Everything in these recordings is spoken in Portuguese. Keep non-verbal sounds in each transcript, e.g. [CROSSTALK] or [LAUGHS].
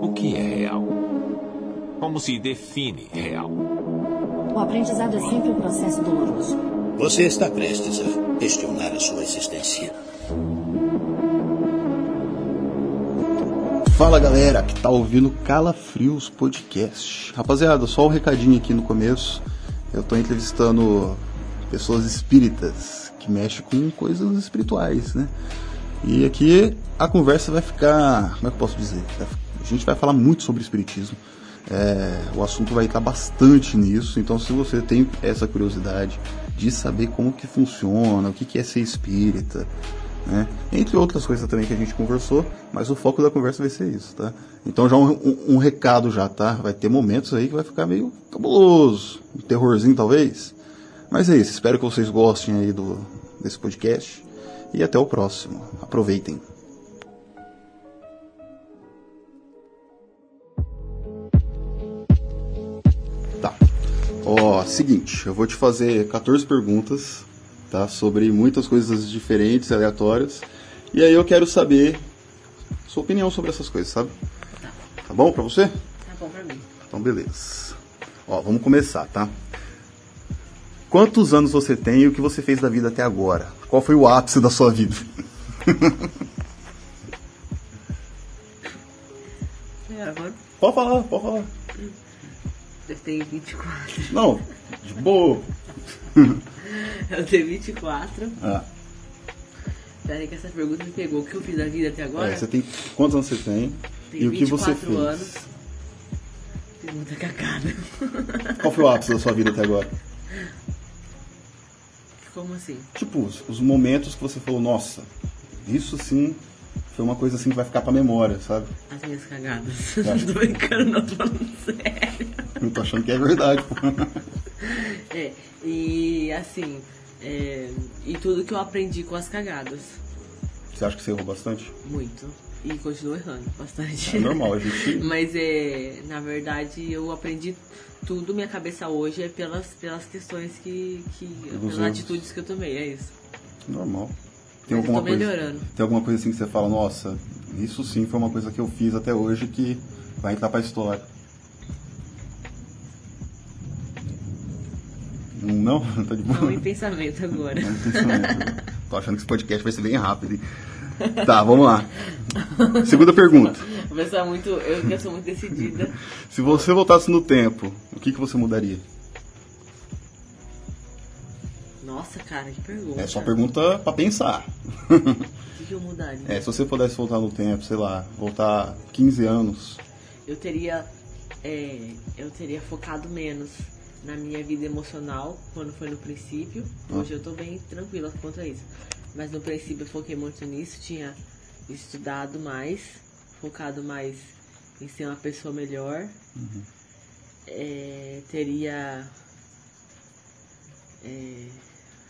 O que é real? Como se define real? O aprendizado é sempre um processo doloroso. Você está prestes a questionar a sua existência. Fala galera que tá ouvindo Calafrios Podcast. Rapaziada, só um recadinho aqui no começo. Eu tô entrevistando pessoas espíritas que mexem com coisas espirituais, né? E aqui a conversa vai ficar. Como é que eu posso dizer? A gente vai falar muito sobre espiritismo. É, o assunto vai estar bastante nisso, então se você tem essa curiosidade de saber como que funciona, o que, que é ser espírita, né? Entre outras coisas também que a gente conversou, mas o foco da conversa vai ser isso, tá? Então já um, um, um recado já, tá? Vai ter momentos aí que vai ficar meio cabuloso, um terrorzinho talvez. Mas é isso, espero que vocês gostem aí do, desse podcast e até o próximo. Aproveitem. Ó, seguinte, eu vou te fazer 14 perguntas, tá? Sobre muitas coisas diferentes, aleatórias. E aí eu quero saber sua opinião sobre essas coisas, sabe? Tá. Tá bom pra você? Tá bom pra mim. Então, beleza. Ó, vamos começar, tá? Quantos anos você tem e o que você fez da vida até agora? Qual foi o ápice da sua vida? [LAUGHS] É, agora pode falar, pode falar. Eu tenho 24. Não, de boa. [LAUGHS] Eu tenho 24. Ah, Peraí que essa pergunta me pegou. O que eu fiz da vida até agora? é, você tem quantos anos você tem? Tenho e o que você 24 fez? anos. Muita cagada. [LAUGHS] Qual foi o ápice da sua vida até agora? Como assim? Tipo, os momentos que você falou, nossa, isso sim foi uma coisa assim que vai ficar pra memória, sabe? As minhas cagadas. Tá. Não [LAUGHS] tô brincando, não tô falando sério. Eu tô achando que é verdade, pô. É, e assim, é, e tudo que eu aprendi com as cagadas. Você acha que você errou bastante? Muito. E continuo errando bastante. É normal, a gente. [LAUGHS] Mas é, na verdade eu aprendi tudo, minha cabeça hoje é pelas, pelas questões que. que pelas erros. atitudes que eu tomei, é isso. Normal. Mas eu tô coisa, melhorando. tem alguma coisa assim que você fala, nossa, isso sim foi uma coisa que eu fiz até hoje que vai entrar pra história. Não? [LAUGHS] Tá de boa? Não em pensamento agora. Não tem pensamento. [LAUGHS] Tô achando que esse podcast vai ser bem rápido. hein? Tá, vamos lá. Segunda pergunta. É muito. Eu, eu sou muito decidida. [LAUGHS] Se você voltasse no tempo, o que, que você mudaria? Nossa, cara, que pergunta. É só pergunta pra pensar. O que, que eu mudaria? É, se você pudesse voltar no tempo, sei lá, voltar 15 anos, eu teria é, eu teria focado menos na minha vida emocional quando foi no princípio. Hoje eu tô bem tranquila quanto a isso. Mas no princípio eu foquei muito nisso, tinha estudado mais, focado mais em ser uma pessoa melhor. É, teria é,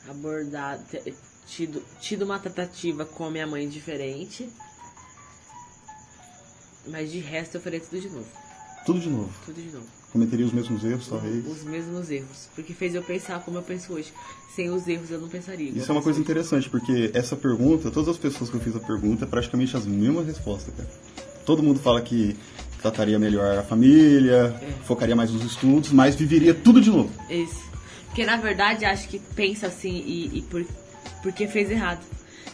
abordado, tido, tido uma tratativa com a minha mãe diferente. Mas de resto eu faria tudo de novo. tudo de novo. Tudo de novo. Cometeria os mesmos erros, talvez. Os mesmos erros. Porque fez eu pensar como eu penso hoje. Sem os erros eu não pensaria. Isso é uma coisa hoje. interessante, porque essa pergunta, todas as pessoas que eu fiz a pergunta, é praticamente as mesmas respostas, cara. Todo mundo fala que trataria melhor a família, É. focaria mais nos estudos, mas viveria tudo de novo. Esse. Porque na verdade acho que pensa assim e, e por, porque fez errado.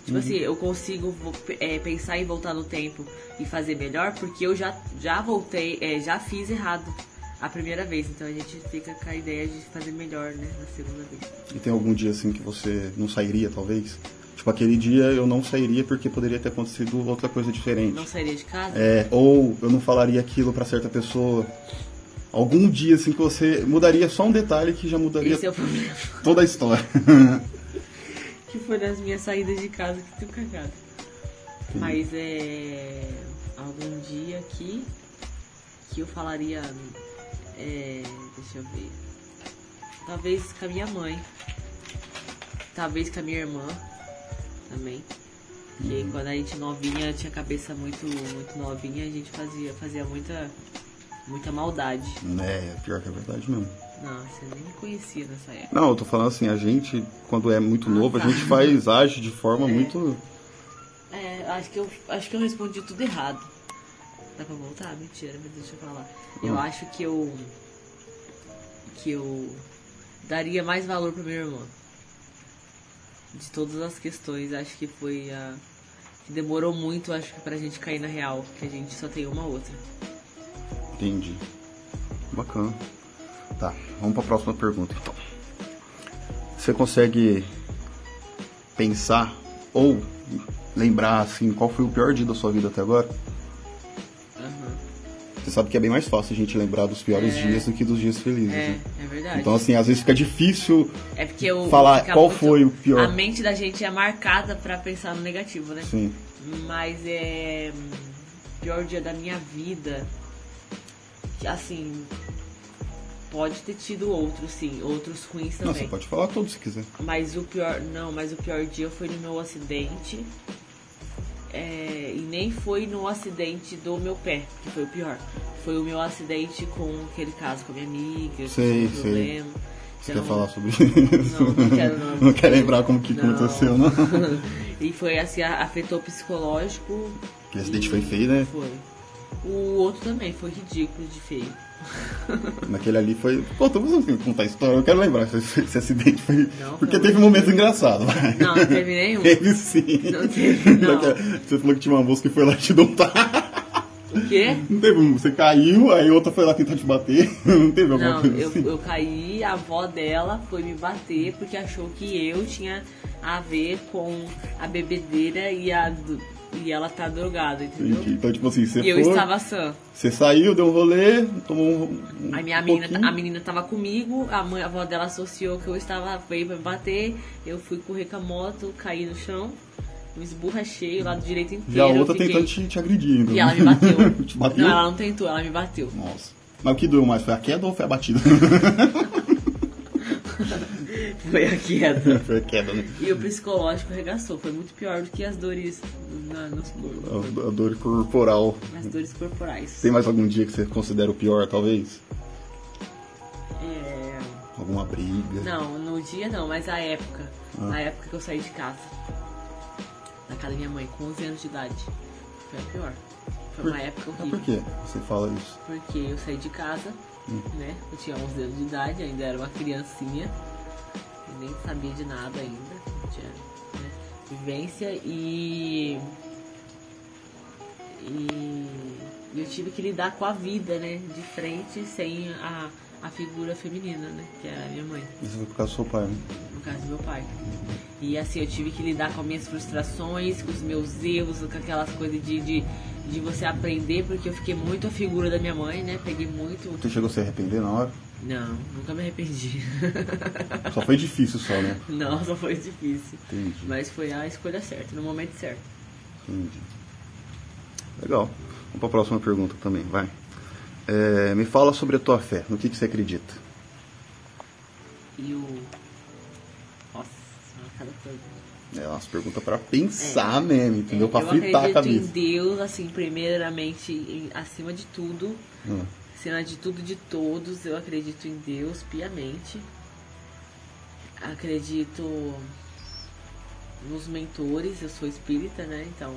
Tipo assim, eu consigo é, pensar em voltar no tempo e fazer melhor porque eu já, já voltei, é, já fiz errado a primeira vez. Então a gente fica com a ideia de fazer melhor, né, na segunda vez. E tem algum dia assim que você não sairia, talvez? Tipo, aquele dia eu não sairia porque poderia ter acontecido outra coisa diferente. Não sairia de casa? É, ou eu não falaria aquilo pra certa pessoa. Algum dia assim que você mudaria só um detalhe que já mudaria Esse é o problema. toda a história. [LAUGHS] que foi nas minhas saídas de casa que tenho cagado. Mas é. Algum dia aqui que eu falaria. É, deixa eu ver. Talvez com a minha mãe. Talvez com a minha irmã também. Porque quando a gente novinha tinha a cabeça muito, muito novinha, a gente fazia, fazia muita, muita maldade. é, pior que é verdade mesmo. Não, você nem me conhecia nessa época. Não, eu tô falando assim, a gente, quando é muito Ah, novo, tá. a gente faz, age de forma muito. É, acho que eu acho que eu respondi tudo errado. Dá pra voltar? Mentira, mas deixa eu falar. Eu acho que eu. que eu daria mais valor pro meu irmão. De todas as questões, acho que foi a. que demorou muito, acho que pra gente cair na real, que a gente só tem uma outra. Entendi. Bacana. Tá, vamos pra próxima pergunta então. Você consegue pensar ou lembrar assim qual foi o pior dia da sua vida até agora? Você sabe que é bem mais fácil a gente lembrar dos piores É. dias do que dos dias felizes. É, né? é verdade. Então assim, às vezes fica difícil é porque eu. falar qual muito- foi o pior. A mente da gente é marcada pra pensar no negativo, né? Sim. Mas é. Pior dia da minha vida. Que, Assim. Pode ter tido outros, sim. Outros ruins Não, também. você pode falar todos se quiser. Mas o pior. Não, mas o pior dia foi no meu acidente. É, e nem foi no acidente do meu pé, que foi o pior. Foi o meu acidente com aquele caso com a minha amiga, que Sei, um sei. problema. Você Então, quer falar sobre isso? Não, não quero não. [LAUGHS] Não quer lembrar como que Não. aconteceu, não? [LAUGHS] e foi assim, afetou psicológico. Aquele acidente foi feio, né? Foi. O outro também foi ridículo de feio. [LAUGHS] Naquele ali foi. Pô, tô precisando contar a história. Eu quero lembrar se esse, esse acidente foi. Não, Porque teve um momento engraçado. Não, não teve nenhum. Teve sim. Não teve, não. Você falou que tinha uma moça que foi lá te dar. O quê? Não teve um. Você caiu, aí outra foi lá tentar te bater. [LAUGHS] Não teve alguma Não, coisa eu, assim? eu caí, a avó dela foi me bater porque achou que eu tinha a ver com a bebedeira e, a, e ela tá drogada, entendeu? Entendi. Então, tipo assim, você E eu foi. estava sã. Você saiu, deu um rolê, tomou um. um A minha menina, pouquinho. a menina tava comigo, a, mãe, a avó dela associou que eu estava, veio pra me bater, eu fui correr com a moto, caí no chão, me esborrachei o lado direito inteiro. E a outra fiquei- tentando te, te agredir ainda. E ela me bateu. [LAUGHS] te bateu? Não, ela não tentou, ela me bateu. Nossa. Mas o que doeu mais? Foi a queda ou foi a batida? [LAUGHS] [LAUGHS] Foi a queda. [LAUGHS] foi a queda, né? E o psicológico arregaçou, foi muito pior do que as dores na, corpos, A, a dor corporal. as dores corporais. Tem mais algum dia que você considera o pior, talvez? É, Alguma briga? Não, no dia não, mas a época. Ah. A época que eu saí de casa. Da casa da minha mãe, com 11 anos de idade. Foi a pior. Foi uma época Mas horrível. por que você fala isso? Porque eu saí de casa, Hum. né? Eu tinha 11 anos de idade, ainda era uma criancinha. Nem sabia de nada ainda. Tinha né, vivência e. E eu tive que lidar com a vida, né? De frente, sem a, a figura feminina, né? Que era a minha mãe Isso foi por causa do seu pai, né? no caso do meu pai. E assim, eu tive que lidar com as minhas frustrações, com os meus erros, com aquelas coisas de, de, de você aprender, porque eu fiquei muito a figura da minha mãe, né? Peguei muito. Você chegou a se arrepender na hora? Não, nunca me arrependi. [LAUGHS] Só foi difícil só, né? Não, só foi difícil. Entendi. Mas foi a escolha certa, no momento certo. Entendi. Legal. Vamos para a próxima pergunta também, vai. É, me fala sobre a tua fé. No que, que você acredita? E o. Nossa, cada coisa. É umas perguntas para pensar mesmo, entendeu? É, eu fritar a acredito em cabeça. Deus, assim, primeiramente, em- acima de tudo. Hum. Acima de tudo e de todos, eu acredito em Deus piamente. Acredito nos mentores, eu sou espírita, né? Então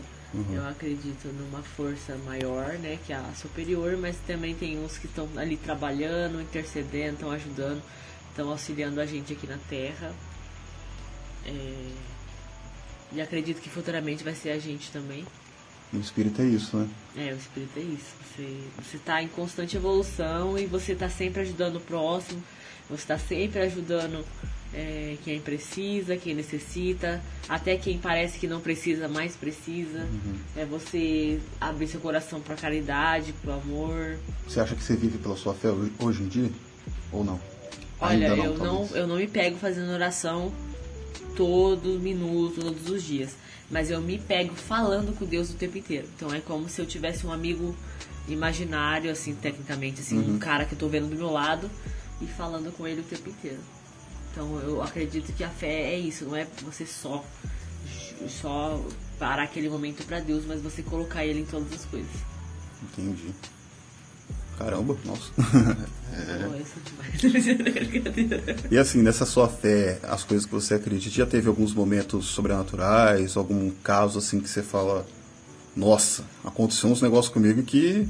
eu acredito numa força maior, né? Que é a superior, mas também tem uns que estão ali trabalhando, intercedendo, estão ajudando, estão auxiliando a gente aqui na Terra. É, E acredito que futuramente vai ser a gente também. O espírito é isso, né? É, o espírito é isso. Você, você tá em constante evolução e você tá sempre ajudando o próximo, você tá sempre ajudando é, quem precisa, quem necessita, até quem parece que não precisa, mais precisa. É você abrir seu coração pra caridade, pro amor. Você acha que você vive pela sua fé hoje- em dia? Ou não? Olha, Ainda eu, não, eu não me pego fazendo oração todo minuto, todos os dias. Mas eu me pego falando com Deus o tempo inteiro. Então é como se eu tivesse um amigo imaginário, assim, tecnicamente, assim, Uhum. um cara que eu tô vendo do meu lado e falando com ele o tempo inteiro. Então eu acredito que a fé é isso, não é você só só parar aquele momento pra Deus, mas você colocar ele em todas as coisas. Entendi. Caramba, nossa. Brincadeira. [LAUGHS] E assim, nessa sua fé, as coisas que você acredita, já teve alguns momentos sobrenaturais, algum caso assim que você fala, Nossa, aconteceu uns negócios comigo que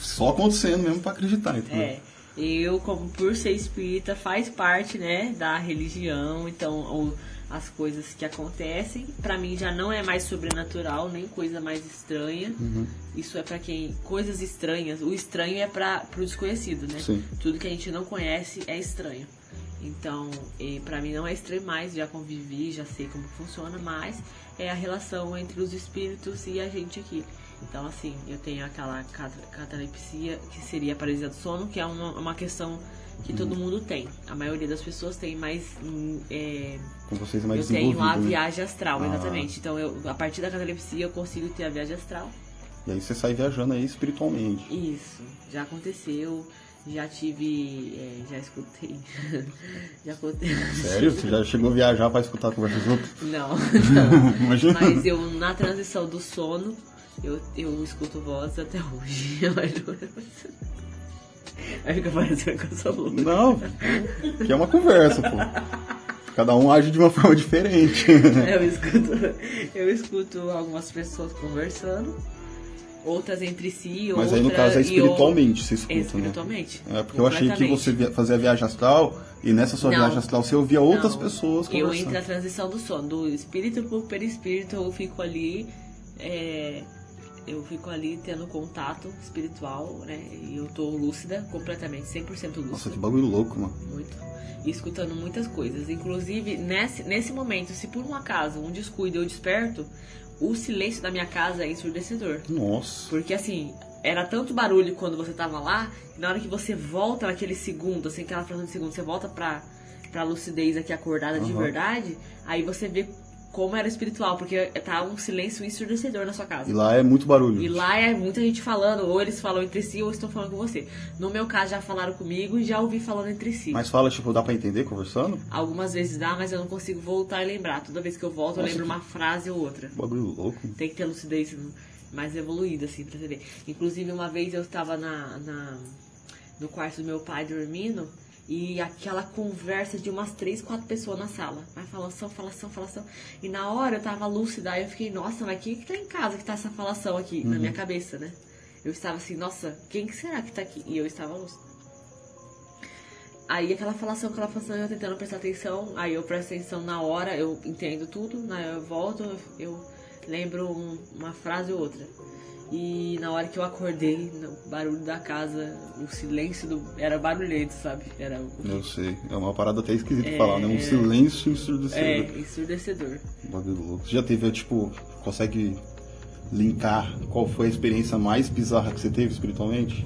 só acontecendo mesmo pra acreditar, entendeu? É. Eu, como por ser espírita, faz parte, né, da religião, então o- as coisas que acontecem, pra mim já não é mais sobrenatural, nem coisa mais estranha. Uhum. Isso é pra quem coisas estranhas, o estranho é para pro desconhecido, né? Sim. Tudo que a gente não conhece é estranho. Então, pra mim não é estranho mais, já convivi, já sei como funciona, mas é a relação entre os espíritos e a gente aqui. Então, assim, eu tenho aquela cat- catalepsia, que seria a paralisia do sono, que é uma, uma questão que todo Uhum. mundo tem. A maioria das pessoas tem, mas hum, é, Com vocês é mais eu tenho a né? viagem astral, Ah. exatamente. Então, eu, a partir da catalepsia, eu consigo ter a viagem astral. E aí você sai viajando aí espiritualmente. Isso, já aconteceu, já tive, é, já escutei, [LAUGHS] já escutei. Sério? Você já chegou a viajar pra escutar a conversa dos outros? Não, [LAUGHS] não. Imagina. Mas eu, na transição do sono, eu, eu escuto voz até hoje. [LAUGHS] Aí fica parecendo que eu sou louca. Não, que é uma conversa, pô. Cada um age de uma forma diferente. [LAUGHS] Eu escuto, eu escuto algumas pessoas conversando, outras entre si, Mas aí no outra- caso é espiritualmente, você escuta, É né? espiritualmente. É, porque eu achei que você via- fazia a viagem astral e nessa sua Não. viagem astral você ouvia outras Não, pessoas Eu conversando. entro na transição do sono, do espírito pro perispírito, eu fico ali, é, eu fico ali tendo contato espiritual, né? E eu tô lúcida, completamente, 100% lúcida. Nossa, que bagulho louco, mano. Muito. E escutando muitas coisas. Inclusive, nesse, nesse momento, se por um acaso, um descuido eu desperto, o silêncio da minha casa é ensurdecedor. Nossa. Porque assim, era tanto barulho quando você tava lá, que na hora que você volta naquele segundo, assim, aquela fração de segundo, você volta pra, pra lucidez aqui acordada de Aham. verdade, aí você vê como era espiritual, porque tá um silêncio ensurdecedor na sua casa. E lá é muito barulho. E lá é muita gente falando, ou eles falam entre si, ou estão falando com você. No meu caso, já falaram comigo e já ouvi falando entre si. Mas fala, tipo, dá pra entender conversando? Algumas vezes dá, mas eu não consigo voltar e lembrar. Toda vez que eu volto, eu Nossa, lembro que- uma frase ou outra. Bagulho louco. Tem que ter lucidez mais evoluída, assim, pra você ver. Inclusive, uma vez eu estava na, na- no quarto do meu pai dormindo e aquela conversa de umas três, quatro pessoas na sala. Vai falação, falação, falação. E na hora eu tava lúcida, aí eu fiquei, nossa, mas quem que tá em casa que tá essa falação aqui? Na minha cabeça, né? Eu estava assim, nossa, quem que será que tá aqui? E eu estava lúcida. Aí aquela falação, aquela falação, eu tentando prestar atenção, aí eu presto atenção na hora, eu entendo tudo, né? Eu volto, eu lembro um- uma frase ou outra. E na hora que eu acordei, o barulho da casa, o silêncio do. Era barulhento, sabe? Era Eu sei. É uma parada até esquisita É, falar, né? Um é. silêncio é, ensurdecedor. ensurdecedor. Bagulho louco. Já teve, tipo, consegue linkar qual foi a experiência mais bizarra que você teve espiritualmente?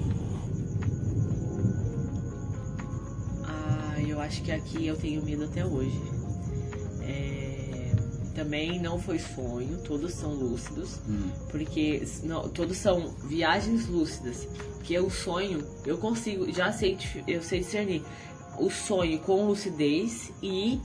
Ah, eu acho que aqui eu tenho medo até hoje. Também não foi sonho, todos são lúcidos, porque não, todos são viagens lúcidas. Que o sonho, eu consigo, já sei, eu sei discernir o sonho com lucidez e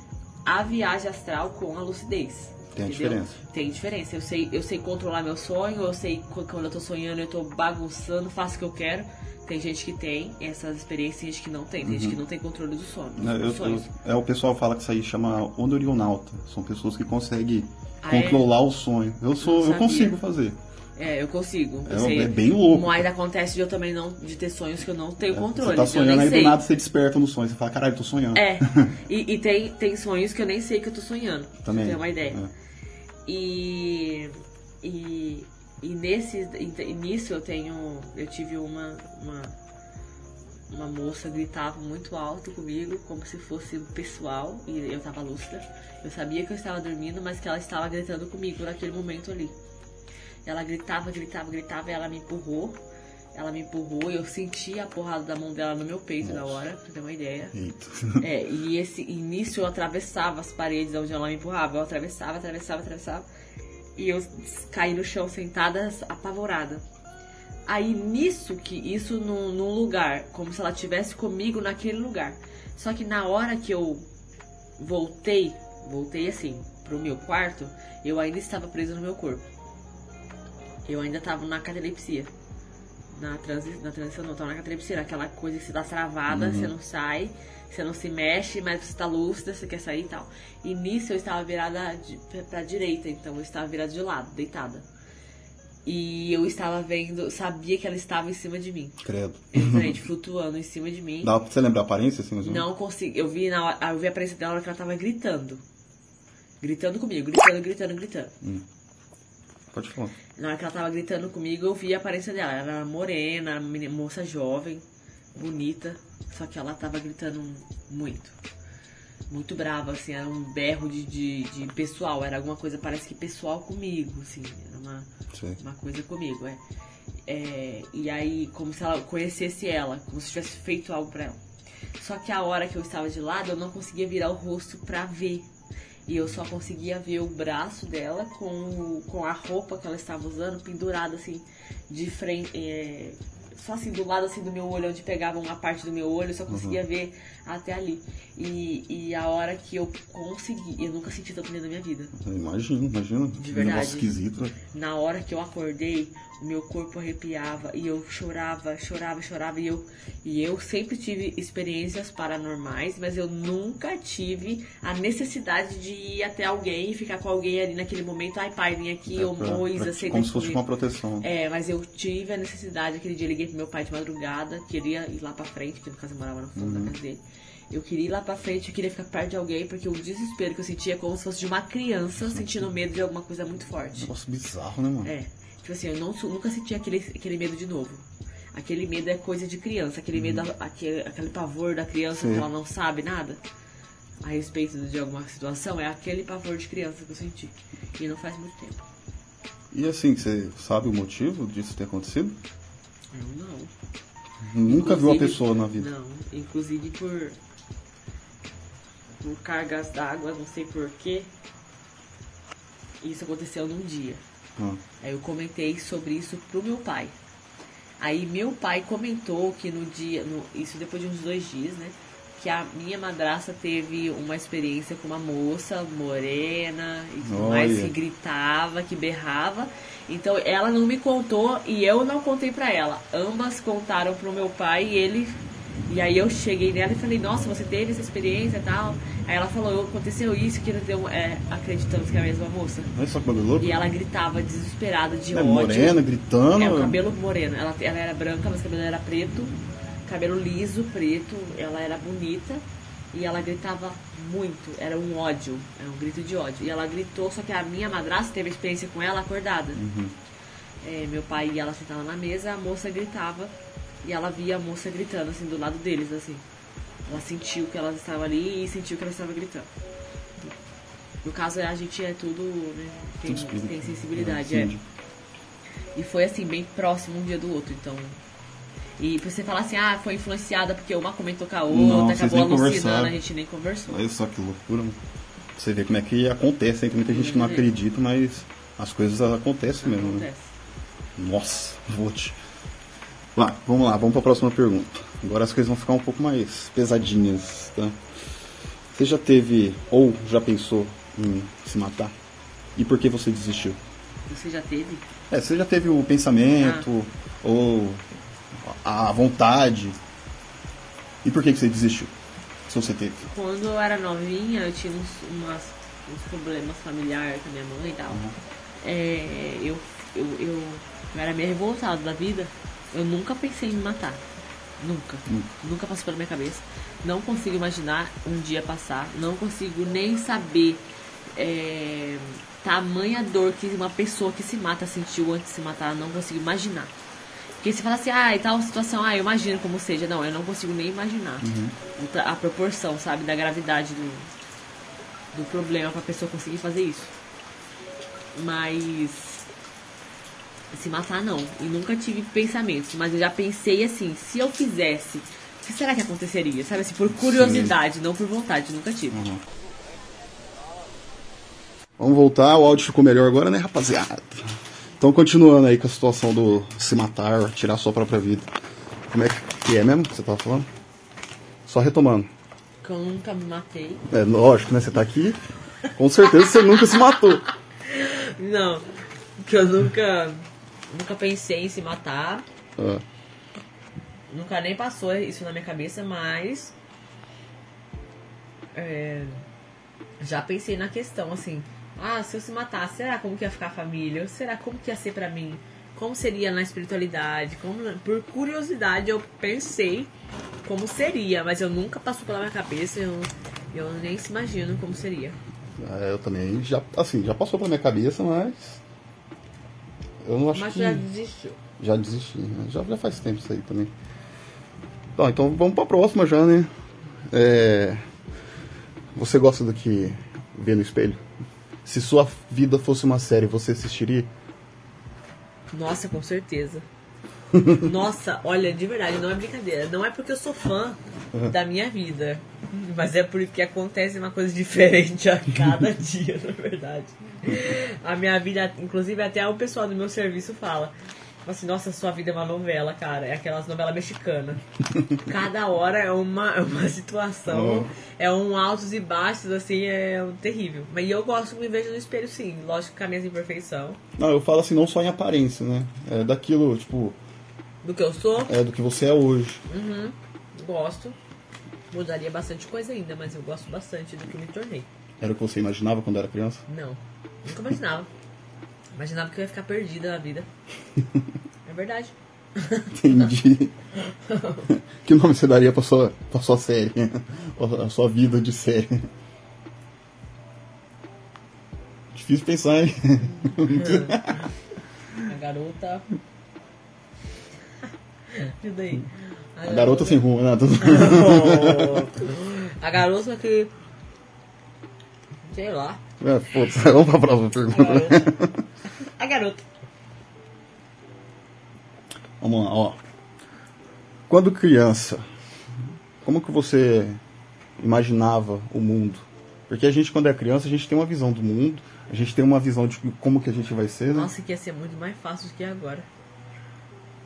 a viagem astral com a lucidez. Tem entendeu? diferença. Tem diferença. Eu sei, eu sei controlar meu sonho, eu sei qu- quando eu tô sonhando, eu tô bagunçando, faço o que eu quero. Tem gente que tem essas experiências, tem gente que não tem. Tem gente que não tem controle do sono. Né, eu- eu- é, o pessoal fala que isso aí chama ondorionauta. São pessoas que conseguem Ah, é? controlar o sonho. Eu sou, eu consigo fazer. É, eu consigo. Eu É, sei. é bem louco. Mas acontece de eu também não de ter sonhos que eu não tenho controle. Você tá eu sonhando aí sei. do nada você desperta no sonho. Você fala, caralho, tô sonhando. É. [LAUGHS] E, e tem, tem sonhos que eu nem sei que eu tô sonhando. pra Também. Você ter uma ideia. É. E, e, e nesse, nisso eu tenho. Eu tive uma, uma, uma moça gritava muito alto comigo, como se fosse pessoal, e eu tava lúcida. Eu sabia que eu estava dormindo, mas que ela estava gritando comigo naquele momento ali. Ela gritava, gritava, gritava, e ela me empurrou. Ela me empurrou e eu senti a porrada da mão dela no meu peito na hora, pra ter uma ideia. Eita. É, e esse início eu atravessava as paredes onde ela me empurrava. Eu atravessava, atravessava, atravessava. E eu caí no chão sentada, apavorada. Aí nisso que isso num, num lugar, como se ela estivesse comigo naquele lugar. Só que na hora que eu voltei, voltei assim pro meu quarto, eu ainda estava presa no meu corpo. Eu ainda estava na catalepsia. Na, transi na transição não, tava na catalepsia, aquela coisa que você tá travada, você não sai, você não se mexe, mas você tá lúcida, você quer sair e tal. E nisso eu estava virada de, pra direita, então eu estava virada de lado, deitada. E eu estava vendo, sabia que ela estava em cima de mim. Credo. Exatamente, [LAUGHS] flutuando em cima de mim. Dá pra você lembrar a aparência, assim? Não consegui. Eu vi, na hora, eu vi a aparência dela na hora que ela tava gritando. Gritando comigo, gritando, gritando, gritando. Pode falar. Na hora que ela tava gritando comigo, eu vi a aparência dela. Ela era morena, menina- moça jovem, bonita. Só que ela tava gritando muito. Muito brava, assim, era um berro de, de, de pessoal. Era alguma coisa, parece que pessoal comigo, assim. Era uma, uma coisa comigo, é. É, E aí, como se ela conhecesse ela, como se tivesse feito algo pra ela. Só que a hora que eu estava de lado, eu não conseguia virar o rosto pra ver. E eu só conseguia ver o braço dela com, o- com a roupa que ela estava usando pendurada assim, de frente. é, só assim, do lado assim do meu olho, onde pegava uma parte do meu olho, eu só conseguia ver até ali. E, e a hora que eu consegui, eu nunca senti tanto medo na minha vida. Imagina, imagina. De Um verdade. negócio esquisito. né? Na hora que eu acordei, meu corpo arrepiava e eu chorava, chorava, chorava. E eu, e eu sempre tive experiências paranormais, mas eu nunca tive a necessidade de ir até alguém e ficar com alguém ali naquele momento. Ai, pai, vem aqui, ou É Pra- Moisa, senta como se fosse uma proteção. É, mas eu tive a necessidade, aquele dia eu liguei pro meu pai de madrugada, queria ir lá pra frente, que no caso eu morava no fundo Uhum. da casa dele. Eu queria ir lá pra frente, eu queria ficar perto de alguém, porque o desespero que eu sentia é como se fosse de uma criança sentindo medo de alguma coisa muito forte. Negócio bizarro, né, mano? É. Tipo assim, eu não, nunca senti aquele, aquele medo de novo. Aquele medo é coisa de criança. Aquele medo, aquele, aquele pavor da criança Sim. que ela não sabe nada a respeito de alguma situação. É aquele pavor de criança que eu senti. E não faz muito tempo. E assim, você sabe o motivo disso ter acontecido? Eu não. Nunca viu a Inclusive- pessoa na vida. Não. Inclusive por. Por cargas d'água, não sei porquê. Isso aconteceu num dia. Ah, Aí eu comentei sobre isso pro meu pai. Aí meu pai comentou que no dia, no- isso depois de uns dois dias, né? Que a minha madraça teve uma experiência com uma moça morena e tudo mais, Olha. que gritava, que berrava. Então ela não me contou e eu não contei pra ela. Ambas contaram pro meu pai e ele. E aí eu cheguei nela e falei, nossa, você teve essa experiência e tal. Aí ela falou, aconteceu isso, que deu, é, acreditamos que é a mesma moça. olha só que bagulho louco. E ela gritava desesperada de É ódio. morena, gritando. É, o cabelo moreno. Ela, ela era branca, mas o cabelo era preto. Cabelo liso, preto. Ela era bonita. E ela gritava muito. Era um ódio. Era um grito de ódio. E ela gritou, só que a minha madrasta teve experiência com ela acordada. É, meu pai e ela sentavam na mesa, a moça gritava. E ela via a moça gritando, assim, do lado deles, assim. Ela sentiu que ela estava ali e sentiu que ela estava gritando. No caso, a gente é tudo, né? Tem, Tudo tem sensibilidade, É, é. E foi assim, bem próximo um dia do outro, então. E você falar assim, ah, foi influenciada porque uma comentou com a outra, Não, acabou alucinando, a gente nem conversou. Olha só que loucura, mano. Você vê como é que acontece, hein? Tem muita gente que não Uhum. acredita, mas as coisas acontecem mesmo, né? Acontece. Nossa, vou te. Lá, vamos lá, vamos para a próxima pergunta. Agora as coisas vão ficar um pouco mais pesadinhas, tá? Você já teve ou já pensou em se matar? E por que você desistiu? Você já teve? É, você já teve o pensamento ou a vontade? E por que que você desistiu? Se você teve? Quando eu era novinha, eu tinha uns, umas, uns problemas familiares com a minha mãe e tal. É, eu, eu, eu, eu era meio revoltado da vida. Eu nunca pensei em me matar. Nunca. Nunca passou pela minha cabeça. Não consigo imaginar um dia passar. Não consigo nem saber é, tamanha dor que uma pessoa que se mata sentiu antes de se matar. Não consigo imaginar. Porque se fala assim, ah, e tal situação, ah, eu imagino como seja. Não, eu não consigo nem imaginar ta- a proporção, sabe, da gravidade do, do problema pra pessoa conseguir fazer isso. Mas se matar não. E nunca tive pensamentos. Mas eu já pensei assim, se eu fizesse, o que será que aconteceria? Sabe assim, por curiosidade, não por vontade, nunca tive. Vamos voltar, o áudio ficou melhor agora, né, rapaziada? Então, continuando aí com a situação do se matar, tirar sua própria vida. Como é que é mesmo que você tava falando? Só retomando. Que eu nunca me matei. É lógico, né? Você tá aqui. Com certeza você nunca se matou. [LAUGHS] Não, que eu nunca, nunca pensei em se matar. Ah, Nunca nem passou isso na minha cabeça, mas. é, já pensei na questão, assim. Ah, se eu se matasse, será como que ia ficar a família? Será como que ia ser pra mim como seria na espiritualidade, como, por curiosidade eu pensei como seria, mas eu nunca passou pela minha cabeça, eu, eu nem se imagino como seria. É, eu também já, assim, já passou pela minha cabeça, mas eu não acho Mas que já desistiu. já desisti, né? já, já faz tempo isso aí também. Tá, então vamos pra próxima já, né? É, Você gosta do que vê no espelho? Se sua vida fosse uma série, você assistiria? Nossa, com certeza. [LAUGHS] Nossa, olha, de verdade, não é brincadeira. Não é porque eu sou fã da minha vida, mas é porque acontece uma coisa [LAUGHS] diferente a cada dia, na verdade. A minha vida, inclusive até o pessoal do meu serviço fala. Assim, nossa, sua vida é uma novela, cara. É aquelas novelas mexicanas. [LAUGHS] Cada hora é uma, é uma situação, é um altos e baixos, assim, é um terrível. Mas eu gosto, me vejo no espelho, sim. Lógico, com a minha imperfeição. Não, eu falo assim, não só em aparência, né? É daquilo, tipo, Do que eu sou, é do que você é hoje. gosto. Mudaria bastante coisa ainda, mas eu gosto bastante do que me tornei. Era o que você imaginava quando era criança? Não, nunca imaginava. Imaginava que eu ia ficar perdida na vida. [LAUGHS] É verdade. Entendi. [LAUGHS] que nome você daria pra sua, pra sua série? [LAUGHS] A sua vida de série? Difícil pensar, hein? A garota. E daí? A garota sem rumo, né? [LAUGHS] A garota que. Sei lá. É, foda-se. [LAUGHS] Vamos pra próxima A pergunta. garota. A garota. Vamos lá, ó. Quando criança, como que você imaginava o mundo? Porque a gente, quando é criança, a gente tem uma visão do mundo, a gente tem uma visão de como que a gente vai ser, né? Nossa, que ia ser muito mais fácil do que agora.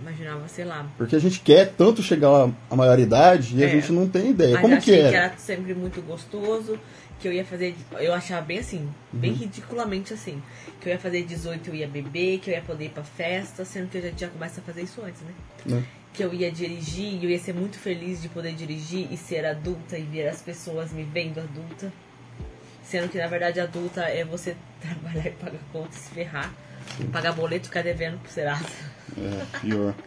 Imaginava, sei lá. Porque a gente quer tanto chegar à maioridade e a É. gente não tem ideia. Mas como que achei era? que era sempre muito gostoso, que eu ia fazer. Eu achava bem assim, bem Uhum. ridiculamente assim. Que eu ia fazer 18 eu ia beber, que eu ia poder ir pra festa, sendo que eu já tinha começado a fazer isso antes, né? Né? Que eu ia dirigir e eu ia ser muito feliz de poder dirigir e ser adulta e ver as pessoas me vendo adulta. Sendo que na verdade adulta é você [LAUGHS] trabalhar e pagar conta, se ferrar, pagar boleto e ficar devendo pro Serasa. É, pior. [LAUGHS]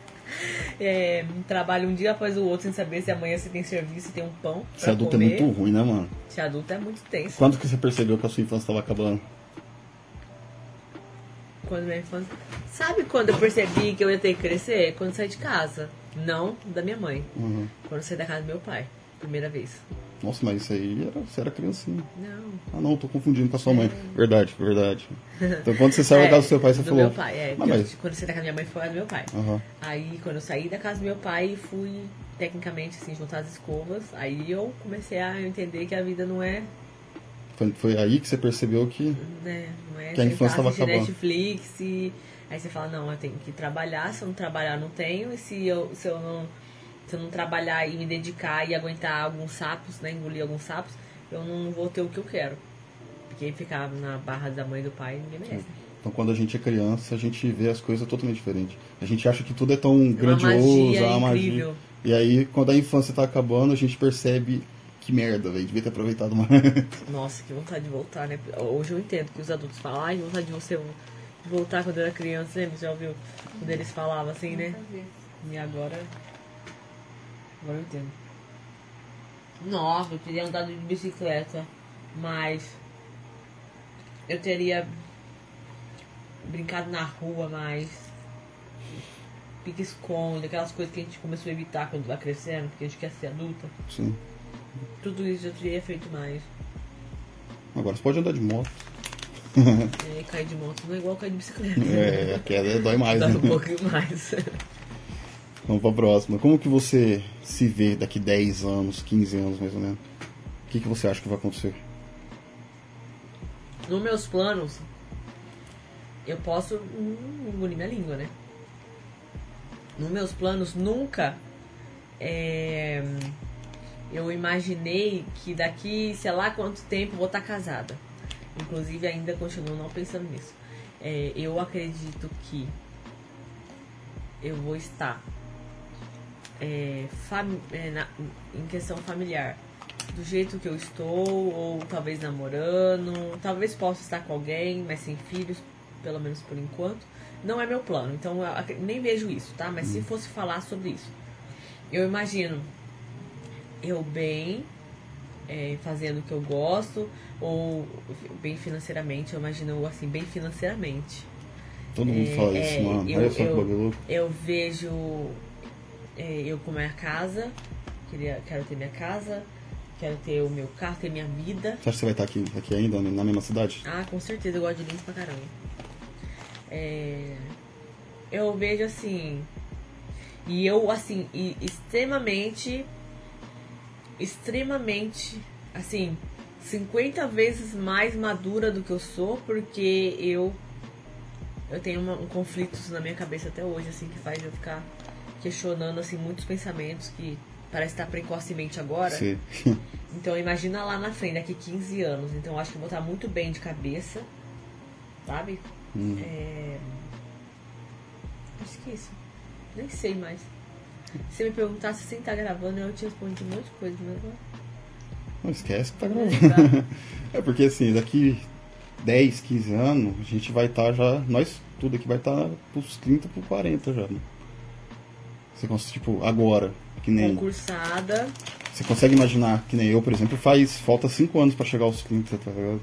É, trabalho um dia após o outro sem saber se amanhã você tem serviço, se tem um pão. Ser adulto é comer. muito ruim, né, mano? Ser adulto é muito tenso. Quando que você percebeu que a sua infância estava acabando? Quando minha infância. Sabe quando eu percebi que eu ia ter que crescer? Quando eu saí de casa. Não da minha mãe. Uhum. Quando eu saí da casa do meu pai. Primeira vez. Nossa, mas isso aí era, você era criancinha. Não. Ah não, tô confundindo com a sua mãe. Verdade, verdade. [LAUGHS] Então quando você saiu da É, casa do seu pai, você do falou. meu pai, é. Ah, que eu- mas... Quando eu saí da casa da minha mãe foi a do meu pai. Aham. Aí quando eu saí da casa do meu pai fui tecnicamente assim, juntar as escovas. Aí eu comecei a entender que a vida não é. Foi, foi aí que você percebeu que. Né, não é Que a infância sentar, tava assistir acabando. Netflix e. Aí você fala, não, eu tenho que trabalhar, se eu não trabalhar não tenho, e se eu, se eu não. Se eu não trabalhar e me dedicar e aguentar alguns sapos, né? Engolir alguns sapos, eu não vou ter o que eu quero. Porque ficar na barra da mãe e do pai ninguém merece. Então quando a gente é criança, a gente vê as coisas totalmente diferentes. A gente acha que tudo é tão É uma grandioso, magia é uma incrível. magia. E aí, quando a infância tá acabando, a gente percebe que merda, velho. Devia ter aproveitado mais. [LAUGHS] Nossa, que vontade de voltar, né? Hoje eu entendo que os adultos falam, ai, que vontade de você voltar quando eu era criança, lembra? Você já ouviu quando eles falavam assim, né? E agora. Agora eu entendo. Nossa, eu teria andado de bicicleta, mas. Eu teria brincado na rua mais. Pique-esconde, aquelas coisas que a gente começou a evitar quando vai crescendo, porque a gente quer ser adulta. Sim. Tudo isso eu teria feito mais. Agora você pode andar de moto. É, cair de moto não é igual cair de bicicleta. [LAUGHS] É, a queda dói mais, Dá né? um pouquinho mais. Vamos pra próxima. Como que você se vê daqui 10 anos, 15 anos mais ou menos? O que, que você acha que vai acontecer? Nos meus planos, eu posso hum, engolir minha língua, né? Nos meus planos, nunca é, eu imaginei que daqui, sei lá quanto tempo, vou estar casada. Inclusive, ainda continuo não pensando nisso. É, eu acredito que eu vou estar é, é, na- em questão familiar do jeito que eu estou, ou talvez namorando, talvez possa estar com alguém, mas sem filhos, pelo menos por enquanto. não é meu plano, então nem vejo isso, tá? Mas se fosse falar sobre isso, eu imagino eu bem, é, fazendo o que eu gosto, ou bem financeiramente, eu imagino assim, bem financeiramente. Todo mundo É, fala é, isso, mano. eu- Olha só que eu- bagulho louco. Eu vejo é, eu com a minha casa, queria, quero ter minha casa, quero ter o meu carro, ter minha vida. Você acha que você vai estar aqui, aqui ainda, na mesma cidade? Ah, com certeza, eu gosto de Lins pra caramba. É, eu vejo assim. E eu, assim, e extremamente. Extremamente. Assim, 50 vezes mais madura do que eu sou, porque eu. Eu tenho uma, um conflitos na minha cabeça até hoje, assim, que faz eu ficar questionando, assim, muitos pensamentos que parece estar precocemente agora. Sim. [LAUGHS] Então imagina lá na frente, daqui 15 anos. Então acho que eu vou estar muito bem de cabeça. Sabe? Hum. É... Acho que é isso. Nem sei mais. Se me perguntasse sem estar gravando, eu te respondi um monte de coisa, mas agora. Não esquece que tá gravando. [LAUGHS] É porque assim, daqui 10, 15 anos, a gente vai estar já. Nós tudo aqui vai estar pros 30 pro 40 já. Né? Você consegue, tipo, agora, que nem. Concursada. Você consegue imaginar que nem eu, por exemplo, faz. Falta 5 anos pra chegar aos 30, tá ligado?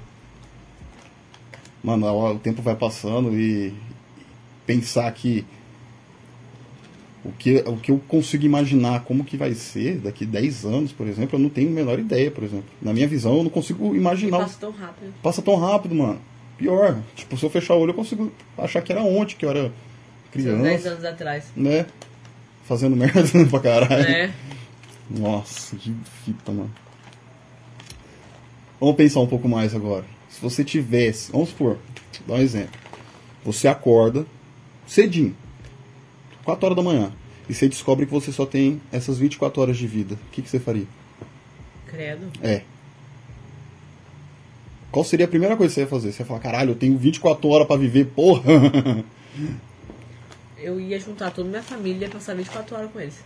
Mano, o tempo vai passando e pensar que o que, o que eu consigo imaginar como que vai ser daqui 10 anos, por exemplo, eu não tenho a menor ideia, por exemplo. Na minha visão, eu não consigo E imaginar. passa tão rápido. Passa tão rápido, mano. Pior. Tipo, se eu fechar o olho, eu consigo achar que era ontem, que eu era 10 criança, anos atrás. né? Fazendo merda [LAUGHS] pra caralho. É. Nossa, que fita, mano. Vamos pensar um pouco mais agora. Se você tivesse, vamos supor, dá um exemplo. Você acorda cedinho, 4 horas da manhã, e você descobre que você só tem essas 24 horas de vida. O que, que você faria? Credo. É. Qual seria a primeira coisa que você ia fazer? Você ia falar, caralho, eu tenho 24 horas pra viver, porra! [LAUGHS] Eu ia juntar toda a minha família e passar 24 horas com eles.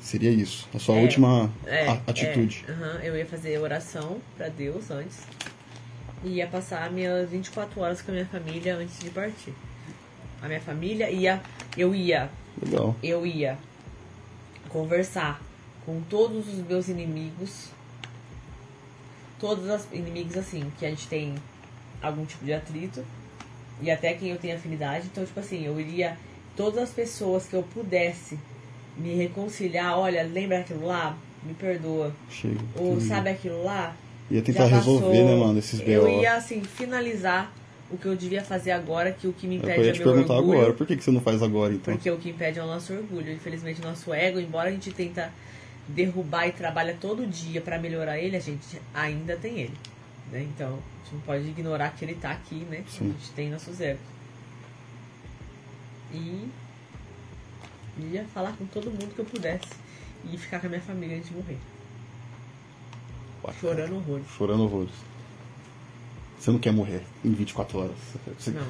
seria isso, a sua É, última É, a- atitude. é, eu ia fazer oração pra Deus antes. E ia passar minhas 24 horas com a minha família antes de partir. A minha família ia. Eu ia. Legal. Eu ia conversar com todos os meus inimigos. Todos os inimigos assim, que a gente tem algum tipo de atrito. E até quem eu tenho afinidade. Então, tipo assim, eu iria. Todas as pessoas que eu pudesse me reconciliar, olha, lembra aquilo lá? Me perdoa. Chega. Ou Entendi. sabe aquilo lá? Ia tentar resolver, né, mano, esses BO. Eu ia, assim, finalizar o que eu devia fazer agora, que o que me É o que impede eu ia é te meu perguntar orgulho. agora. Por que, que você não faz agora, então? Porque o que impede é o nosso orgulho. Infelizmente, o nosso ego, embora a gente tenta derrubar e trabalha todo dia pra melhorar ele, a gente ainda tem ele. Né? Então, a gente não pode ignorar que ele tá aqui, né? Sim. A gente tem nossos egos. E ia falar com todo mundo que eu pudesse. E ficar com a minha família antes de morrer. Bacana. Chorando horrores. Chorando horrores. Você não quer morrer em 24 horas. Você Não.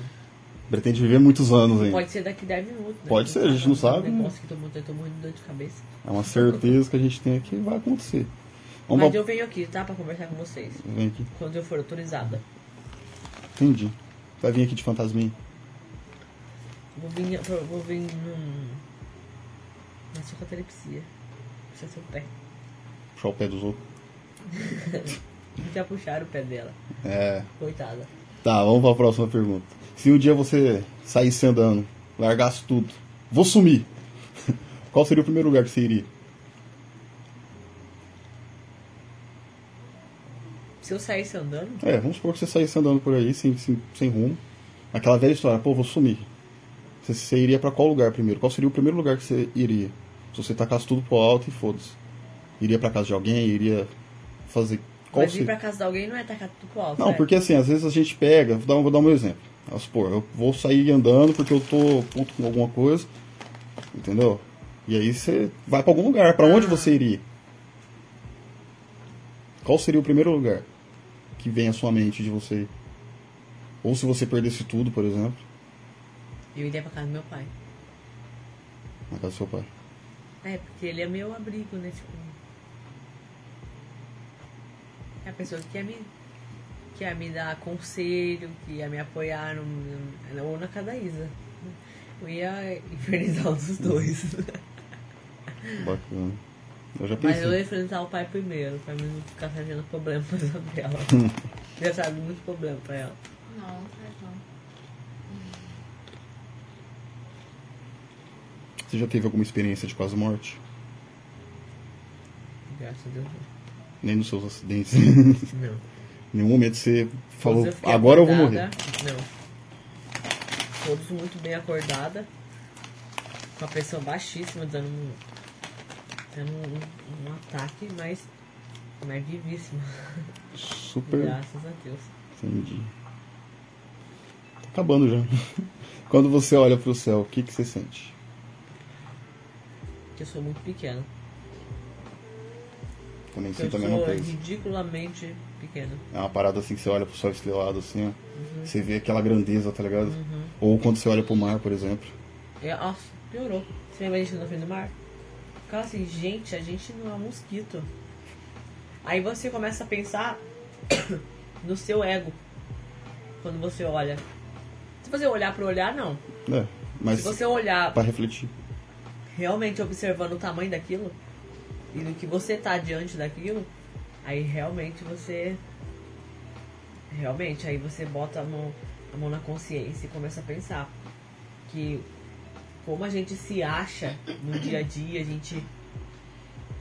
pretende viver muitos anos ainda. Pode ser daqui 10 minutos. Né? Pode ser, a gente não sabe, Um negócio que todo mundo tem, tô morrendo de dor de cabeça. É uma certeza que a gente tem aqui vai acontecer. Vamos Mas pra- eu venho aqui, tá? Pra conversar com vocês. Vem aqui. Quando eu for autorizada. Entendi. Vai vir aqui de fantasminha. Vou vir, vou vir num. Na socoterapia. Puxar seu pé. Puxar o pé dos outros. [LAUGHS] Já puxaram o pé dela. É. Coitada. Tá, vamos pra próxima pergunta. Se um dia você saísse andando, largasse tudo, vou sumir. [LAUGHS] Qual seria o primeiro lugar que você iria? Se eu saísse andando, É, vamos supor que você saísse andando por aí, sem, sem, sem rumo. Aquela velha história, pô, vou sumir. Você, você iria pra qual lugar primeiro? Qual seria o primeiro lugar que você iria? Se você tacasse tudo pro alto e foda-se. Iria pra casa de alguém? Iria fazer. Qual mas ir pra casa de alguém não é tacar tudo pro alto. Não, é. porque assim, às vezes a gente pega, vou dar, um- vou dar meu exemplo. Vamos supor, eu vou sair andando porque eu tô puto com alguma coisa, entendeu? E aí você vai pra algum lugar. Pra onde Ah. você iria? Qual seria o primeiro lugar que vem à sua mente de você? Ou se você perdesse tudo, por exemplo, Eu iria pra casa do meu pai. na casa do seu pai. É, porque ele é meu abrigo, né? Tipo. É a pessoa que quer me. Quer me dar conselho, que ia me apoiar no, ou na casa da Isa. Eu ia infernizar dos dois. Bacana. Eu já Mas eu ia pensei. enfrentar o pai primeiro, pra mim não ficar trazendo problema pra Isabela. Já sabe muito problema pra ela. Não, não faz não. Você já teve alguma experiência de quase morte? Graças a Deus. não. Nem nos seus acidentes. [LAUGHS] Não. Em nenhum momento você falou, fiquei agora eu vou morrer. acordada. Não. Todos muito bem acordada. Com a pressão baixíssima, dando um, dando um, um ataque, mas, mas vivíssima. Super. Graças a Deus. Entendi. Tá acabando já. [LAUGHS] Quando você olha pro céu, o que, que você sente? Que eu sou muito pequena. Também eu sinto a mesma sou coisa. ridiculamente pequena. É uma parada assim que você olha pro céu estrelado assim, ó. Uhum. Você vê aquela grandeza, tá ligado? Ou quando você olha pro mar, por exemplo. É, nossa, piorou. Você lembra a gente na frente do mar? Ficava assim, gente, a gente não é um mosquito. Aí você começa a pensar [COUGHS] no seu ego. Quando você olha. Se você olhar pro olhar, não. É, mas Se você olhar pra refletir. Realmente observando o tamanho daquilo e do que você tá diante daquilo, aí realmente você. Realmente, aí você bota a mão, a mão na consciência e começa a pensar que como a gente se acha no dia a dia, a gente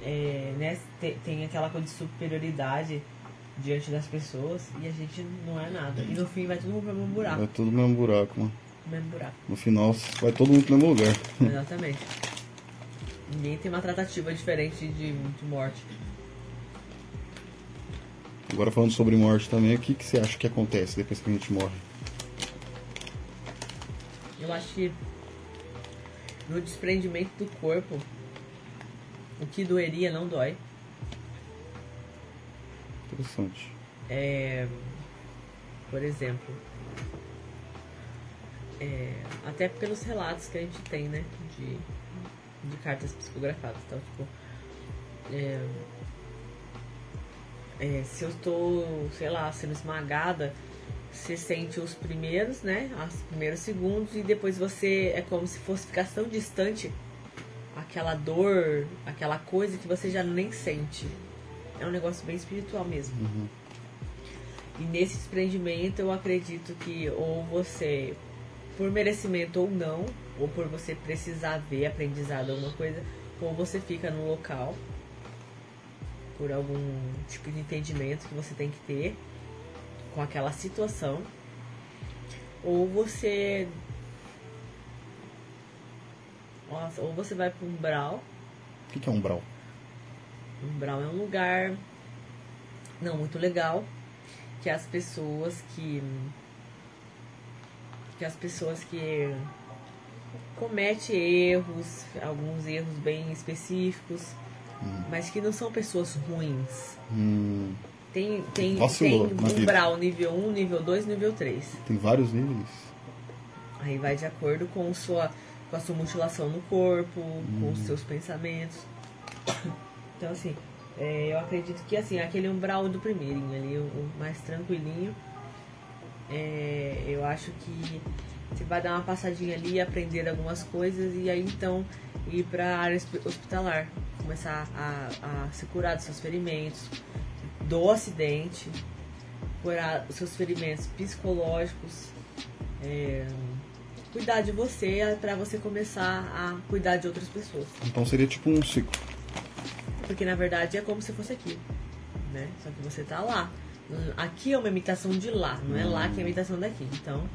é, né, te- tem aquela coisa de superioridade diante das pessoas e a gente não é nada. E no fim vai todo mundo pro mesmo buraco. É tudo no mesmo buraco, mano. No mesmo buraco. No final vai todo mundo pro mesmo lugar. Exatamente. [LAUGHS] Ninguém tem uma tratativa diferente de, de morte. Agora falando sobre morte também, o que, que você acha que acontece depois que a gente morre? Eu acho que no desprendimento do corpo, o que doeria não dói. Interessante. É, por exemplo, é, até pelos relatos que a gente tem, né? De, de cartas psicografadas. Então, tipo, é, é, se eu estou, sei lá, sendo esmagada, você sente os primeiros, né? Os primeiros segundos e depois você é como se fosse ficar tão distante aquela dor, aquela coisa que você já nem sente. É um negócio bem espiritual mesmo. E nesse desprendimento eu acredito que ou você, por merecimento ou não, ou por você precisar ver aprendizado alguma coisa, ou você fica no local por algum tipo de entendimento que você tem que ter com aquela situação, ou você Nossa, ou você vai para um umbral O que, que é um brau? Umbral é um lugar não muito legal que as pessoas que que as pessoas que cometem erros, alguns erros bem específicos, mas que não são pessoas ruins. Hum, Tem tem Vacilou tem umbral nível 1, nível 2, nível 3. tem vários níveis. Aí vai de acordo com sua com a sua mutilação no corpo, com os seus pensamentos. [COUGHS] Então assim, é, eu acredito que assim, aquele umbral do primeirinho ali, o, o mais tranquilinho, é, eu acho que você vai dar uma passadinha ali, aprender algumas coisas e aí então ir para a área hospi- hospitalar, começar a, a se curar dos seus ferimentos, do acidente, curar os seus ferimentos psicológicos, é, cuidar de você para você começar a cuidar de outras pessoas. Então seria tipo um ciclo. Porque na verdade é como se fosse aqui, né? Só que você tá lá. Aqui é uma imitação de lá, não é lá que é a imitação daqui. Então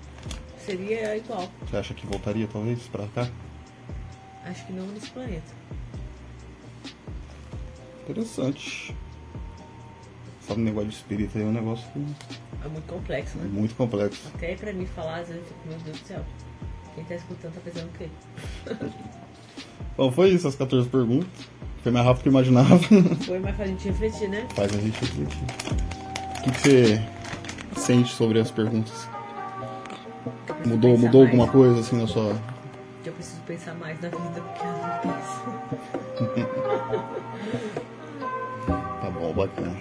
seria igual. Você acha que voltaria talvez pra cá? Acho que não nesse planeta. Interessante. Sabe, o negócio de espírito aí é um negócio que É muito complexo, é né? muito complexo. Até pra mim falar, às vezes eu fico, meu Deus do céu. Quem tá escutando tá pensando o quê? [LAUGHS] Bom, foi isso, as 14 perguntas. Foi mais rápido que eu imaginava. [LAUGHS] Foi mais pra gente refletir, né? Faz a gente refletir. O que, que você sente sobre as perguntas? Mudou, mudou mais. alguma coisa assim na sua. Eu preciso pensar mais na vida porque eu não penso. [LAUGHS] Tá bom, bacana.